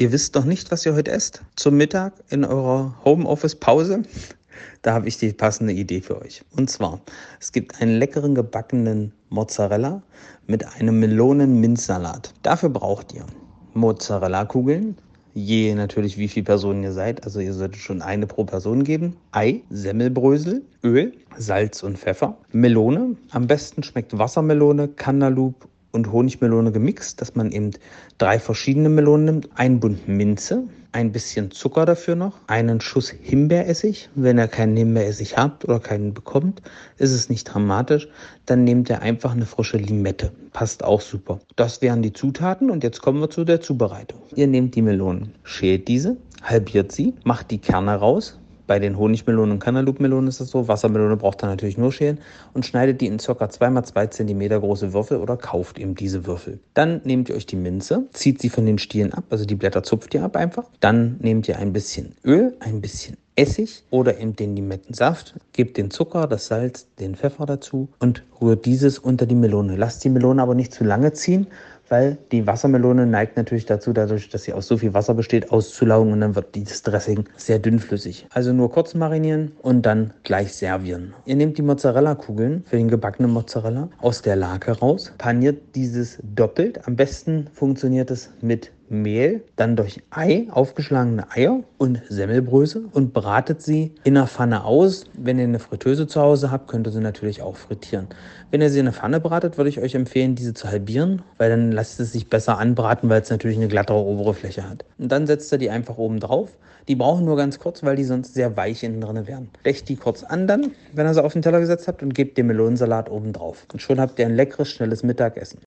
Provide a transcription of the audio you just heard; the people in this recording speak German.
Ihr wisst noch nicht, was ihr heute esst? Zum Mittag in eurer Homeoffice-Pause? Da habe ich die passende Idee für euch. Und zwar, es gibt einen leckeren gebackenen Mozzarella mit einem Melonen-Minzsalat. Dafür braucht ihr Mozzarella-Kugeln, je natürlich wie viele Personen ihr seid. Also ihr solltet schon eine pro Person geben. Ei, Semmelbrösel, Öl, Salz und Pfeffer. Melone, am besten schmeckt Wassermelone, Cantaloupe und Honigmelone gemixt, dass man eben drei verschiedene Melonen nimmt, ein Bund Minze, ein bisschen Zucker dafür noch, einen Schuss Himbeeressig. Wenn ihr keinen Himbeeressig habt oder keinen bekommt, ist es nicht dramatisch. Dann nehmt ihr einfach eine frische Limette. Passt auch super. Das wären die Zutaten und jetzt kommen wir zu der Zubereitung. Ihr nehmt die Melonen, schält diese, halbiert sie, macht die Kerne raus, bei den Honigmelonen und Cantaloupe-Melonen ist es so. Wassermelone braucht ihr natürlich nur schälen und schneidet die in ca. 2x2 cm große Würfel oder kauft eben diese Würfel. Dann nehmt ihr euch die Minze, zieht sie von den Stielen ab, also die Blätter zupft ihr ab einfach. Dann nehmt ihr ein bisschen Öl, ein bisschen Essig oder eben den Limettensaft, gebt den Zucker, das Salz, den Pfeffer dazu und rührt dieses unter die Melone. Lasst die Melone aber nicht zu lange ziehen, weil die Wassermelone neigt natürlich dazu, dadurch, dass sie aus so viel Wasser besteht, auszulaugen und dann wird dieses Dressing sehr dünnflüssig. Also nur kurz marinieren und dann gleich servieren. Ihr nehmt die Mozzarella-Kugeln für den gebackenen Mozzarella aus der Lake raus, paniert dieses doppelt. Am besten funktioniert es mit Mehl, dann durch Ei, aufgeschlagene Eier und Semmelbrösel und bratet sie in der Pfanne aus. Wenn ihr eine Fritteuse zu Hause habt, könnt ihr sie natürlich auch frittieren. Wenn ihr sie in der Pfanne bratet, würde ich euch empfehlen, diese zu halbieren, weil dann lasst es sich besser anbraten, weil es natürlich eine glattere obere Fläche hat. Und dann setzt ihr die einfach oben drauf. Die brauchen nur ganz kurz, weil die sonst sehr weich innen drin wären. Decht die kurz an dann, wenn ihr sie auf den Teller gesetzt habt und gebt den Melonensalat oben drauf. Und schon habt ihr ein leckeres, schnelles Mittagessen.